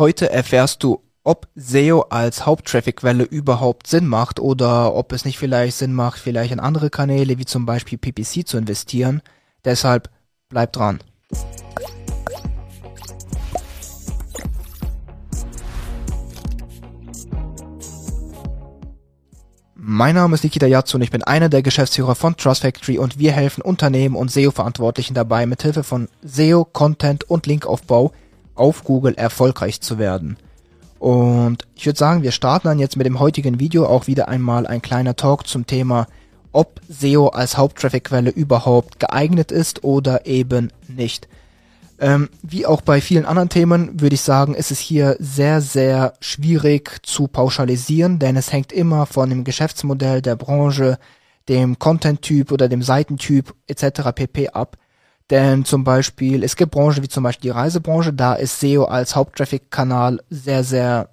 Heute erfährst du, ob SEO als Haupttrafficquelle überhaupt Sinn macht oder ob es nicht vielleicht Sinn macht, vielleicht in andere Kanäle wie zum Beispiel PPC zu investieren. Deshalb bleib dran. Mein Name ist Nikita Yatsu und ich bin einer der Geschäftsführer von Trust Factory und wir helfen Unternehmen und SEO-Verantwortlichen dabei, mithilfe von SEO, Content und Linkaufbau auf Google erfolgreich zu werden. Und ich würde sagen, wir starten dann jetzt mit dem heutigen Video auch wieder einmal ein kleiner Talk zum Thema, ob SEO als Haupttrafficquelle überhaupt geeignet ist oder eben nicht. Ähm, wie auch bei vielen anderen Themen würde ich sagen, ist es hier sehr, sehr schwierig zu pauschalisieren, denn es hängt immer von dem Geschäftsmodell der Branche, dem Content-Typ oder dem Seitentyp etc. pp. ab. Denn zum Beispiel, es gibt Branchen wie zum Beispiel die Reisebranche, da ist SEO als Haupttraffic-Kanal sehr, sehr,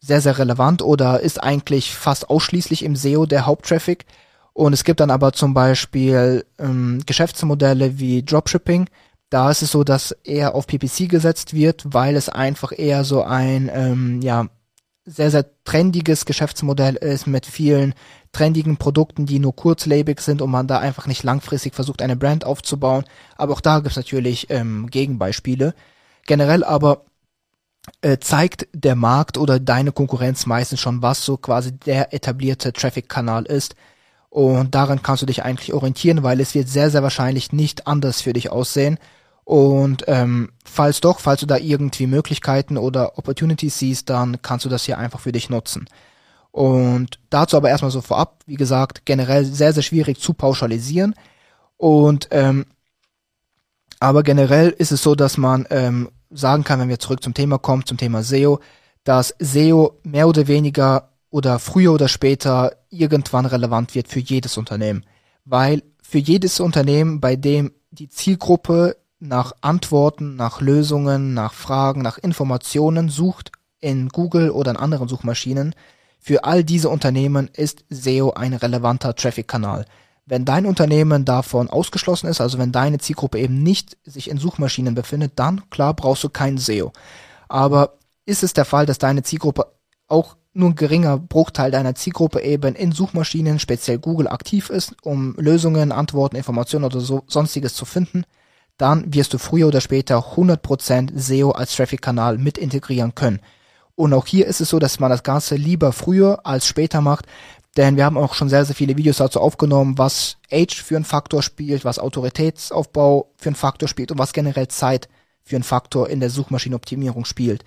sehr, sehr relevant oder ist eigentlich fast ausschließlich im SEO der Haupttraffic. Und es gibt dann aber zum Beispiel ähm, Geschäftsmodelle wie Dropshipping. Da ist es so, dass eher auf PPC gesetzt wird, weil es einfach eher so ein ähm, ja sehr, sehr trendiges Geschäftsmodell ist mit vielen trendigen Produkten, die nur kurzlebig sind und man da einfach nicht langfristig versucht, eine Brand aufzubauen. Aber auch da gibt es natürlich ähm, Gegenbeispiele. Generell aber äh, zeigt der Markt oder deine Konkurrenz meistens schon, was so quasi der etablierte Traffic-Kanal ist. Und daran kannst du dich eigentlich orientieren, weil es wird sehr, sehr wahrscheinlich nicht anders für dich aussehen. Und ähm, falls doch, falls du da irgendwie Möglichkeiten oder Opportunities siehst, dann kannst du das hier einfach für dich nutzen. Und dazu aber erstmal so vorab, wie gesagt, generell sehr, sehr schwierig zu pauschalisieren. Und ähm, aber generell ist es so, dass man ähm, sagen kann, wenn wir zurück zum Thema kommen, zum Thema SEO, dass SEO mehr oder weniger oder früher oder später irgendwann relevant wird für jedes Unternehmen. Weil für jedes Unternehmen, bei dem die Zielgruppe nach Antworten, nach Lösungen, nach Fragen, nach Informationen sucht in Google oder in anderen Suchmaschinen, für all diese Unternehmen ist SEO ein relevanter Traffic-Kanal. Wenn dein Unternehmen davon ausgeschlossen ist, also wenn deine Zielgruppe eben nicht sich in Suchmaschinen befindet, dann klar brauchst du kein SEO. Aber ist es der Fall, dass deine Zielgruppe auch nur ein geringer Bruchteil deiner Zielgruppe eben in Suchmaschinen, speziell Google, aktiv ist, um Lösungen, Antworten, Informationen oder so sonstiges zu finden, dann wirst du früher oder später 100% SEO als Traffic-Kanal mit integrieren können. Und auch hier ist es so, dass man das Ganze lieber früher als später macht, denn wir haben auch schon sehr, sehr viele Videos dazu aufgenommen, was Age für einen Faktor spielt, was Autoritätsaufbau für einen Faktor spielt und was generell Zeit für einen Faktor in der Suchmaschinenoptimierung spielt.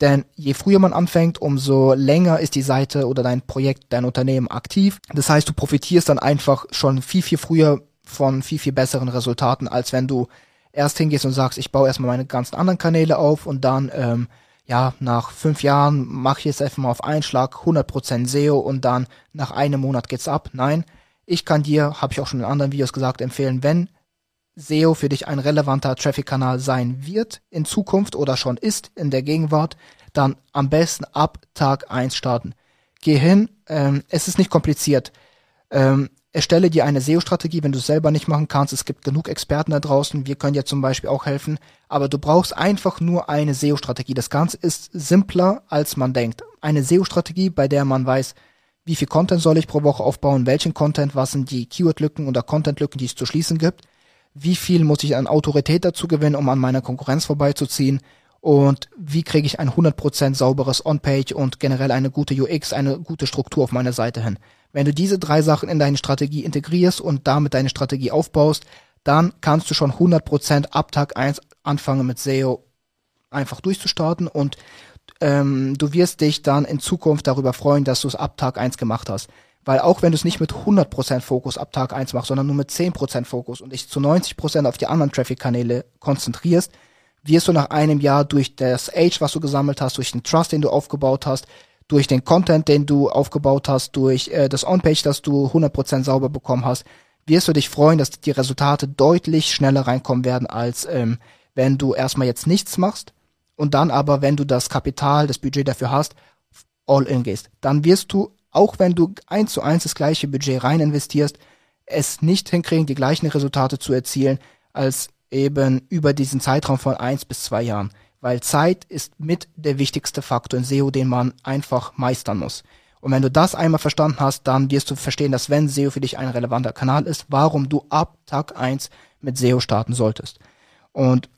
Denn je früher man anfängt, umso länger ist die Seite oder dein Projekt, dein Unternehmen aktiv. Das heißt, du profitierst dann einfach schon viel, viel früher von viel, viel besseren Resultaten, als wenn du erst hingehst und sagst, ich baue erstmal meine ganzen anderen Kanäle auf und dann ähm, ja, nach fünf Jahren mache ich jetzt einfach mal auf einen Schlag 100% SEO und dann nach einem Monat geht's ab. Nein, ich kann dir, habe ich auch schon in anderen Videos gesagt, empfehlen, wenn SEO für dich ein relevanter Traffic-Kanal sein wird in Zukunft oder schon ist in der Gegenwart, dann am besten ab Tag eins starten. Geh hin, ähm, es ist nicht kompliziert. Ähm, Erstelle dir eine SEO-Strategie, wenn du es selber nicht machen kannst. Es gibt genug Experten da draußen. Wir können dir zum Beispiel auch helfen. Aber du brauchst einfach nur eine SEO-Strategie. Das Ganze ist simpler, als man denkt. Eine SEO-Strategie, bei der man weiß, wie viel Content soll ich pro Woche aufbauen, welchen Content, was sind die Keyword-Lücken oder Content-Lücken, die es zu schließen gibt, wie viel muss ich an Autorität dazu gewinnen, um an meiner Konkurrenz vorbeizuziehen und wie kriege ich ein 100% sauberes On-Page und generell eine gute UX, eine gute Struktur auf meiner Seite hin. Wenn du diese drei Sachen in deine Strategie integrierst und damit deine Strategie aufbaust, dann kannst du schon 100% ab Tag 1 anfangen mit SEO einfach durchzustarten und ähm, du wirst dich dann in Zukunft darüber freuen, dass du es ab Tag 1 gemacht hast. Weil auch wenn du es nicht mit 100% Fokus ab Tag 1 machst, sondern nur mit 10% Fokus und dich zu 90% auf die anderen Traffic-Kanäle konzentrierst, wirst du nach einem Jahr durch das Age, was du gesammelt hast, durch den Trust, den du aufgebaut hast, durch den Content, den du aufgebaut hast, durch äh, das On-Page, das du 100% sauber bekommen hast, wirst du dich freuen, dass die Resultate deutlich schneller reinkommen werden, als ähm, wenn du erstmal jetzt nichts machst und dann aber, wenn du das Kapital, das Budget dafür hast, all in gehst. Dann wirst du, auch wenn du eins zu eins das gleiche Budget rein investierst, es nicht hinkriegen, die gleichen Resultate zu erzielen, als eben über diesen Zeitraum von eins bis zwei Jahren weil Zeit ist mit der wichtigste Faktor in SEO, den man einfach meistern muss. Und wenn du das einmal verstanden hast, dann wirst du verstehen, dass wenn SEO für dich ein relevanter Kanal ist, warum du ab Tag eins mit SEO starten solltest. Und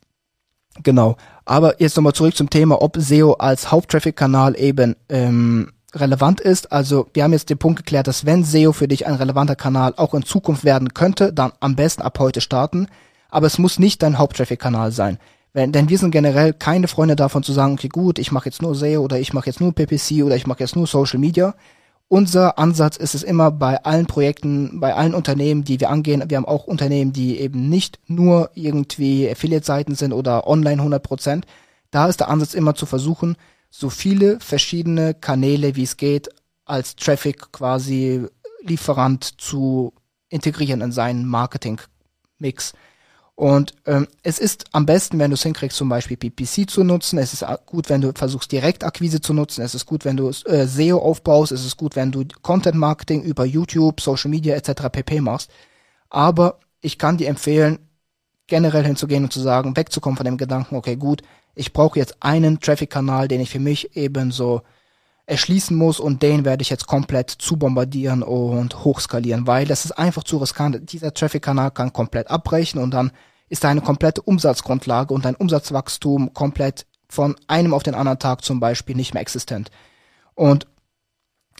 genau. Aber jetzt nochmal zurück zum Thema, ob SEO als Haupttraffic-Kanal eben ähm, relevant ist. Also wir haben jetzt den Punkt geklärt, dass wenn SEO für dich ein relevanter Kanal auch in Zukunft werden könnte, dann am besten ab heute starten. Aber es muss nicht dein Haupttraffic-Kanal sein. Wenn, denn wir sind generell keine Freunde davon zu sagen, okay gut, ich mache jetzt nur SEO oder ich mache jetzt nur PPC oder ich mache jetzt nur Social Media. Unser Ansatz ist es immer bei allen Projekten, bei allen Unternehmen, die wir angehen. Wir haben auch Unternehmen, die eben nicht nur irgendwie Affiliate-Seiten sind oder online 100 Prozent. Da ist der Ansatz immer zu versuchen, so viele verschiedene Kanäle, wie es geht, als Traffic quasi Lieferant zu integrieren in seinen Marketing-Mix. Und ähm, es ist am besten, wenn du es hinkriegst, zum Beispiel PPC zu nutzen. Es ist gut, wenn du versuchst, Direktakquise zu nutzen. Es ist gut, wenn du äh, SEO aufbaust. Es ist gut, wenn du Content Marketing über YouTube, Social Media etc. pp machst. Aber ich kann dir empfehlen, generell hinzugehen und zu sagen, wegzukommen von dem Gedanken, okay, gut, ich brauche jetzt einen Traffic-Kanal, den ich für mich eben so erschließen muss und den werde ich jetzt komplett zu bombardieren und hochskalieren, weil das ist einfach zu riskant. Dieser Traffic-Kanal kann komplett abbrechen und dann ist deine komplette Umsatzgrundlage und dein Umsatzwachstum komplett von einem auf den anderen Tag zum Beispiel nicht mehr existent. Und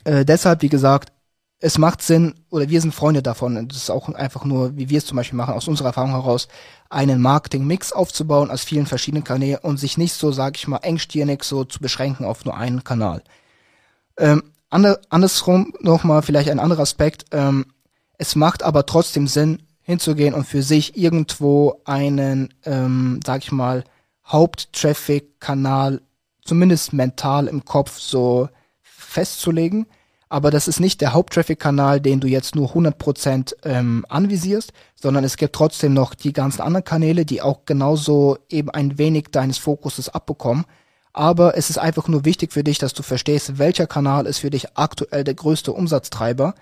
äh, deshalb, wie gesagt, es macht Sinn, oder wir sind Freunde davon, das ist auch einfach nur, wie wir es zum Beispiel machen, aus unserer Erfahrung heraus, einen Marketing-Mix aufzubauen aus vielen verschiedenen Kanälen und sich nicht so, sag ich mal, engstirnig so zu beschränken auf nur einen Kanal. Ähm, ander, andersrum nochmal vielleicht ein anderer Aspekt, ähm, es macht aber trotzdem Sinn, hinzugehen und für sich irgendwo einen, ähm, sag ich mal, Haupttraffic-Kanal zumindest mental im Kopf so festzulegen. Aber das ist nicht der Haupttraffic-Kanal, den du jetzt nur 100% ähm, anvisierst, sondern es gibt trotzdem noch die ganzen anderen Kanäle, die auch genauso eben ein wenig deines Fokuses abbekommen. Aber es ist einfach nur wichtig für dich, dass du verstehst, welcher Kanal ist für dich aktuell der größte Umsatztreiber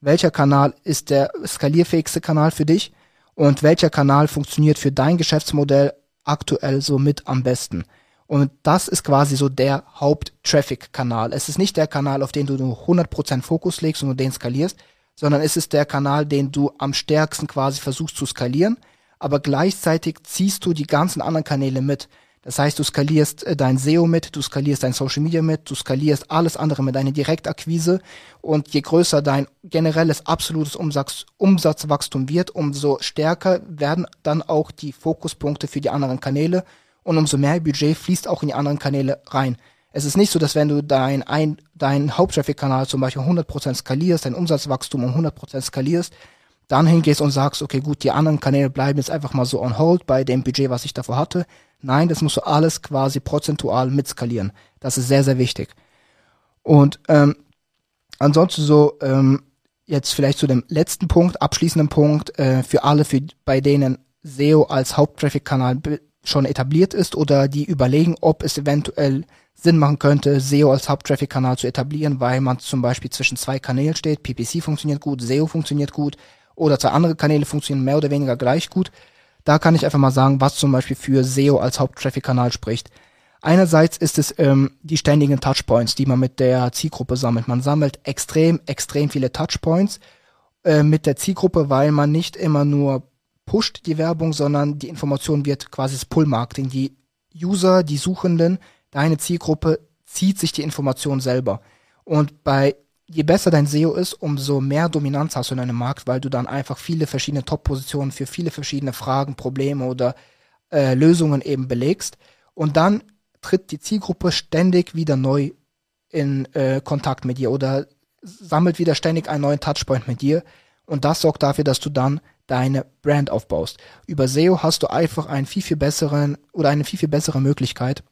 welcher Kanal ist der skalierfähigste Kanal für dich und welcher Kanal funktioniert für dein Geschäftsmodell aktuell so mit am besten. Und das ist quasi so der Haupt-Traffic-Kanal. Es ist nicht der Kanal, auf den du nur 100% Fokus legst und den skalierst, sondern es ist der Kanal, den du am stärksten quasi versuchst zu skalieren, aber gleichzeitig ziehst du die ganzen anderen Kanäle mit. Das heißt, du skalierst äh, dein SEO mit, du skalierst dein Social Media mit, du skalierst alles andere mit deiner Direktakquise und je größer dein generelles absolutes Umsatz, Umsatzwachstum wird, umso stärker werden dann auch die Fokuspunkte für die anderen Kanäle und umso mehr Budget fließt auch in die anderen Kanäle rein. Es ist nicht so, dass wenn du dein, ein, dein Haupttraffic-Kanal zum Beispiel 100% skalierst, dein Umsatzwachstum um 100% skalierst, dann hingehst und sagst, okay, gut, die anderen Kanäle bleiben jetzt einfach mal so on hold bei dem Budget, was ich davor hatte. Nein, das musst du alles quasi prozentual mitskalieren. Das ist sehr, sehr wichtig. Und ähm, ansonsten so, ähm, jetzt vielleicht zu dem letzten Punkt, abschließenden Punkt, äh, für alle, für, bei denen SEO als Haupttraffic-Kanal schon etabliert ist oder die überlegen, ob es eventuell Sinn machen könnte, SEO als Haupttraffic-Kanal zu etablieren, weil man zum Beispiel zwischen zwei Kanälen steht. PPC funktioniert gut, SEO funktioniert gut, oder zwei andere Kanäle funktionieren mehr oder weniger gleich gut. Da kann ich einfach mal sagen, was zum Beispiel für SEO als Haupttraffic-Kanal spricht. Einerseits ist es ähm, die ständigen Touchpoints, die man mit der Zielgruppe sammelt. Man sammelt extrem, extrem viele Touchpoints äh, mit der Zielgruppe, weil man nicht immer nur pusht die Werbung, sondern die Information wird quasi das Pull-Marketing. Die User, die Suchenden, deine Zielgruppe zieht sich die Information selber. Und bei je besser dein SEO ist, umso mehr Dominanz hast du in deinem Markt, weil du dann einfach viele verschiedene Top-Positionen für viele verschiedene Fragen, Probleme oder äh, Lösungen eben belegst. Und dann tritt die Zielgruppe ständig wieder neu in äh, Kontakt mit dir oder sammelt wieder ständig einen neuen Touchpoint mit dir. Und das sorgt dafür, dass du dann deine Brand aufbaust. Über SEO hast du einfach einen viel, viel besseren oder eine viel, viel bessere Möglichkeit,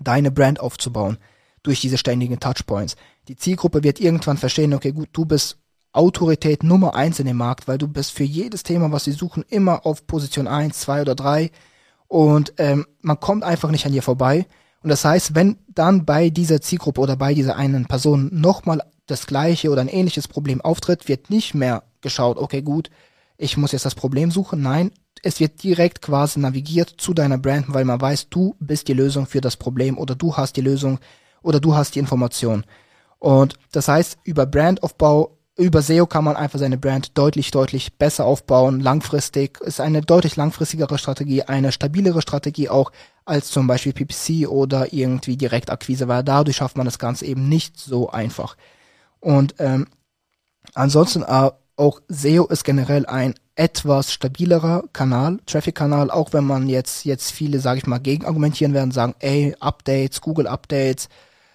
deine Brand aufzubauen durch diese ständigen Touchpoints. Die Zielgruppe wird irgendwann verstehen, okay, gut, du bist Autorität Nummer eins in dem Markt, weil du bist für jedes Thema, was sie suchen, immer auf Position eins, zwei oder drei und ähm, man kommt einfach nicht an dir vorbei. Und das heißt, wenn dann bei dieser Zielgruppe oder bei dieser einen Person nochmal das gleiche oder ein ähnliches Problem auftritt, wird nicht mehr geschaut, okay, gut, ich muss jetzt das Problem suchen. Nein, es wird direkt quasi navigiert zu deiner Brand, weil man weiß, du bist die Lösung für das Problem oder du hast die Lösung oder du hast die Information. Und das heißt, über Brandaufbau, über SEO kann man einfach seine Brand deutlich, deutlich besser aufbauen. Langfristig ist eine deutlich langfristigere Strategie, eine stabilere Strategie auch als zum Beispiel PPC oder irgendwie Direktakquise, weil dadurch schafft man das Ganze eben nicht so einfach. Und ähm, ansonsten äh, auch SEO ist generell ein etwas stabilerer Kanal, Traffic-Kanal, auch wenn man jetzt, jetzt viele, sage ich mal, gegenargumentieren werden, sagen, ey, Updates, Google-Updates,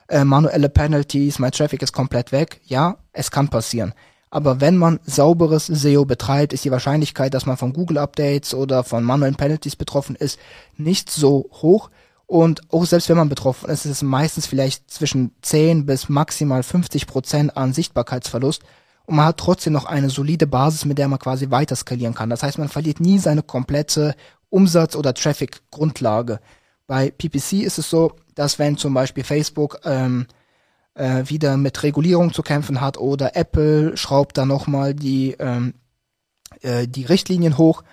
äh, manuelle Penalties, mein Traffic ist komplett weg. Ja, es kann passieren. Aber wenn man sauberes SEO betreibt, ist die Wahrscheinlichkeit, dass man von Google-Updates oder von manuellen Penalties betroffen ist, nicht so hoch. Und auch selbst wenn man betroffen ist, ist es meistens vielleicht zwischen 10 bis maximal 50 Prozent an Sichtbarkeitsverlust und man hat trotzdem noch eine solide Basis, mit der man quasi weiter skalieren kann. Das heißt, man verliert nie seine komplette Umsatz- oder Traffic-Grundlage. Bei PPC ist es so, dass wenn zum Beispiel Facebook ähm, äh, wieder mit Regulierung zu kämpfen hat oder Apple schraubt da nochmal die, ähm, äh, die Richtlinien hoch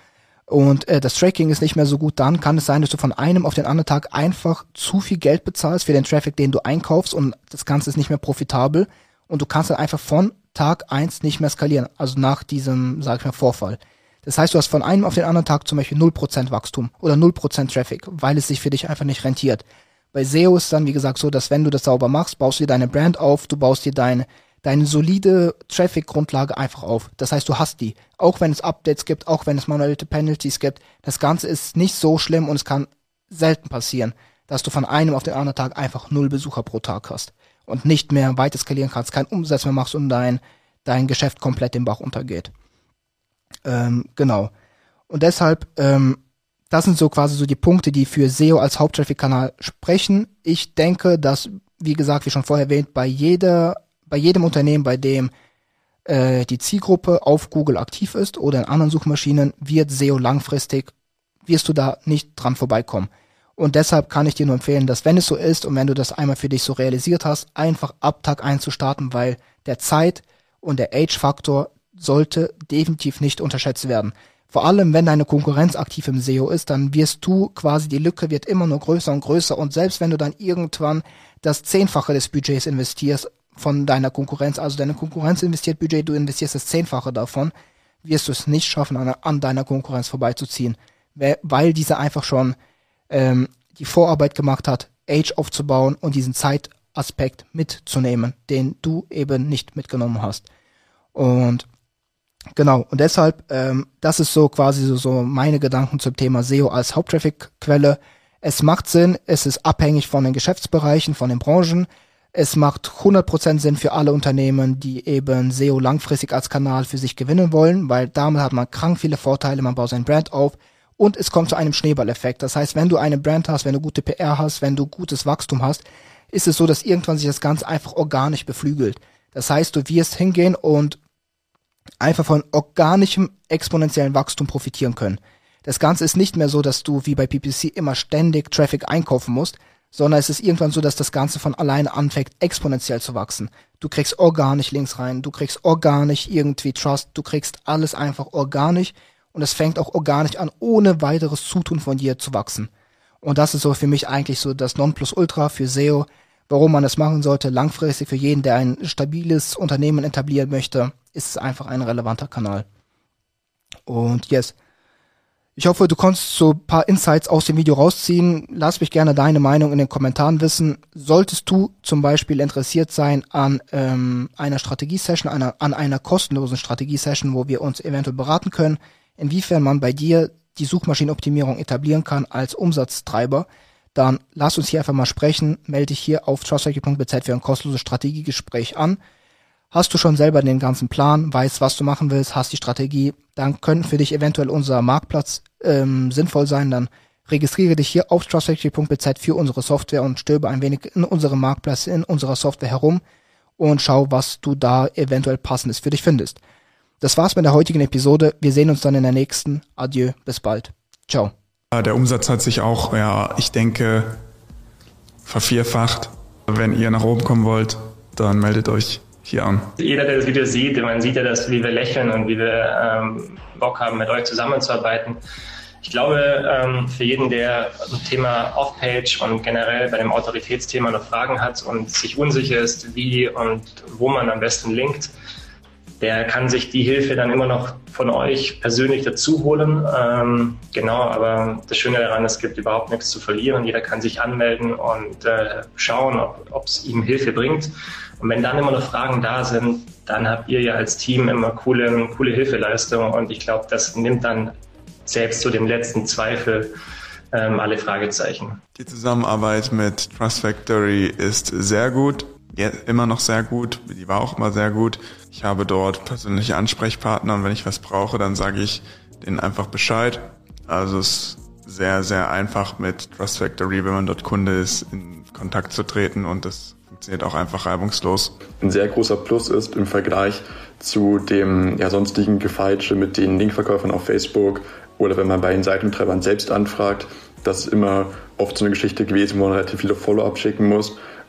und äh, das Tracking ist nicht mehr so gut, dann kann es sein, dass du von einem auf den anderen Tag einfach zu viel Geld bezahlst für den Traffic, den du einkaufst und das Ganze ist nicht mehr profitabel und du kannst dann einfach von Tag eins nicht mehr skalieren, also nach diesem, sag ich mal, Vorfall. Das heißt, du hast von einem auf den anderen Tag zum Beispiel 0% Wachstum oder 0% Traffic, weil es sich für dich einfach nicht rentiert. Bei SEO ist dann, wie gesagt, so, dass wenn du das sauber machst, baust du dir deine Brand auf, du baust dir deine, deine solide Traffic-Grundlage einfach auf. Das heißt, du hast die. Auch wenn es Updates gibt, auch wenn es manuelle Penalties gibt, das Ganze ist nicht so schlimm und es kann selten passieren, dass du von einem auf den anderen Tag einfach null Besucher pro Tag hast und nicht mehr weiter skalieren kannst, keinen Umsatz mehr machst und dein, dein Geschäft komplett den Bach untergeht. Ähm, genau. Und deshalb, ähm, das sind so quasi so die Punkte, die für SEO als Haupttraffic-Kanal sprechen. Ich denke, dass, wie gesagt, wie schon vorher erwähnt, bei jeder, bei jedem Unternehmen, bei dem äh, die Zielgruppe auf Google aktiv ist oder in anderen Suchmaschinen, wird SEO langfristig, wirst du da nicht dran vorbeikommen. Und deshalb kann ich dir nur empfehlen, dass wenn es so ist und wenn du das einmal für dich so realisiert hast, einfach ab Tag 1 zu starten, weil der Zeit und der Age-Faktor sollte definitiv nicht unterschätzt werden. Vor allem, wenn deine Konkurrenz aktiv im SEO ist, dann wirst du quasi, die Lücke wird immer nur größer und größer und selbst wenn du dann irgendwann das Zehnfache des Budgets investierst von deiner Konkurrenz, also deine Konkurrenz investiert Budget, du investierst das Zehnfache davon, wirst du es nicht schaffen, an, an deiner Konkurrenz vorbeizuziehen, weil diese einfach schon ähm, die Vorarbeit gemacht hat, Age aufzubauen und diesen Zeitaspekt mitzunehmen, den du eben nicht mitgenommen hast. Und genau, und deshalb, ähm, das ist so quasi so, so meine Gedanken zum Thema SEO als Haupttraffic-Quelle. Es macht Sinn, es ist abhängig von den Geschäftsbereichen, von den Branchen. Es macht 100% Sinn für alle Unternehmen, die eben SEO langfristig als Kanal für sich gewinnen wollen, weil damit hat man krank viele Vorteile, man baut sein Brand auf, und es kommt zu einem Schneeballeffekt. Das heißt, wenn du eine Brand hast, wenn du gute PR hast, wenn du gutes Wachstum hast, ist es so, dass irgendwann sich das Ganze einfach organisch beflügelt. Das heißt, du wirst hingehen und einfach von organischem exponentiellen Wachstum profitieren können. Das Ganze ist nicht mehr so, dass du wie bei PPC immer ständig Traffic einkaufen musst, sondern es ist irgendwann so, dass das Ganze von alleine anfängt, exponentiell zu wachsen. Du kriegst organisch Links rein, du kriegst organisch irgendwie Trust, du kriegst alles einfach organisch und es fängt auch organisch an, ohne weiteres Zutun von dir zu wachsen. Und das ist so für mich eigentlich so das Nonplusultra für SEO, warum man das machen sollte. Langfristig für jeden, der ein stabiles Unternehmen etablieren möchte, ist es einfach ein relevanter Kanal. Und yes. Ich hoffe, du konntest so ein paar Insights aus dem Video rausziehen. Lass mich gerne deine Meinung in den Kommentaren wissen. Solltest du zum Beispiel interessiert sein an ähm, einer Strategiesession, einer, an einer kostenlosen Strategiesession, wo wir uns eventuell beraten können, inwiefern man bei dir die Suchmaschinenoptimierung etablieren kann als Umsatztreiber, dann lass uns hier einfach mal sprechen. Melde dich hier auf trustacking.bz für ein kostenloses Strategiegespräch an. Hast du schon selber den ganzen Plan, weißt, was du machen willst, hast die Strategie, dann könnte für dich eventuell unser Marktplatz ähm, sinnvoll sein. Dann registriere dich hier auf trustacking.bz für unsere Software und stöbe ein wenig in unserem Marktplatz, in unserer Software herum und schau, was du da eventuell passendes für dich findest. Das war's mit der heutigen Episode. Wir sehen uns dann in der nächsten. Adieu, bis bald. Ciao. Der Umsatz hat sich auch, ja, ich denke, vervierfacht. Wenn ihr nach oben kommen wollt, dann meldet euch hier an. Jeder, der das Video sieht, man sieht ja, dass, wie wir lächeln und wie wir ähm, Bock haben, mit euch zusammenzuarbeiten. Ich glaube, ähm, für jeden, der ein Thema Off-Page und generell bei dem Autoritätsthema noch Fragen hat und sich unsicher ist, wie und wo man am besten linkt, der kann sich die Hilfe dann immer noch von euch persönlich dazu holen. Ähm, genau, aber das Schöne daran, es gibt überhaupt nichts zu verlieren. Jeder kann sich anmelden und äh, schauen, ob es ihm Hilfe bringt. Und wenn dann immer noch Fragen da sind, dann habt ihr ja als Team immer coole, coole Hilfeleistung. Und ich glaube, das nimmt dann selbst zu dem letzten Zweifel ähm, alle Fragezeichen. Die Zusammenarbeit mit Trust Factory ist sehr gut, ja, immer noch sehr gut, die war auch immer sehr gut. Ich habe dort persönliche Ansprechpartner und wenn ich was brauche, dann sage ich denen einfach Bescheid. Also es ist sehr, sehr einfach mit Trust Factory, wenn man dort Kunde ist, in Kontakt zu treten und das funktioniert auch einfach reibungslos. Ein sehr großer Plus ist im Vergleich zu dem ja, sonstigen Gefeitsche mit den Linkverkäufern auf Facebook oder wenn man bei den Seitentreibern selbst anfragt, das ist immer oft so eine Geschichte gewesen, wo man relativ viele Follow-up schicken muss.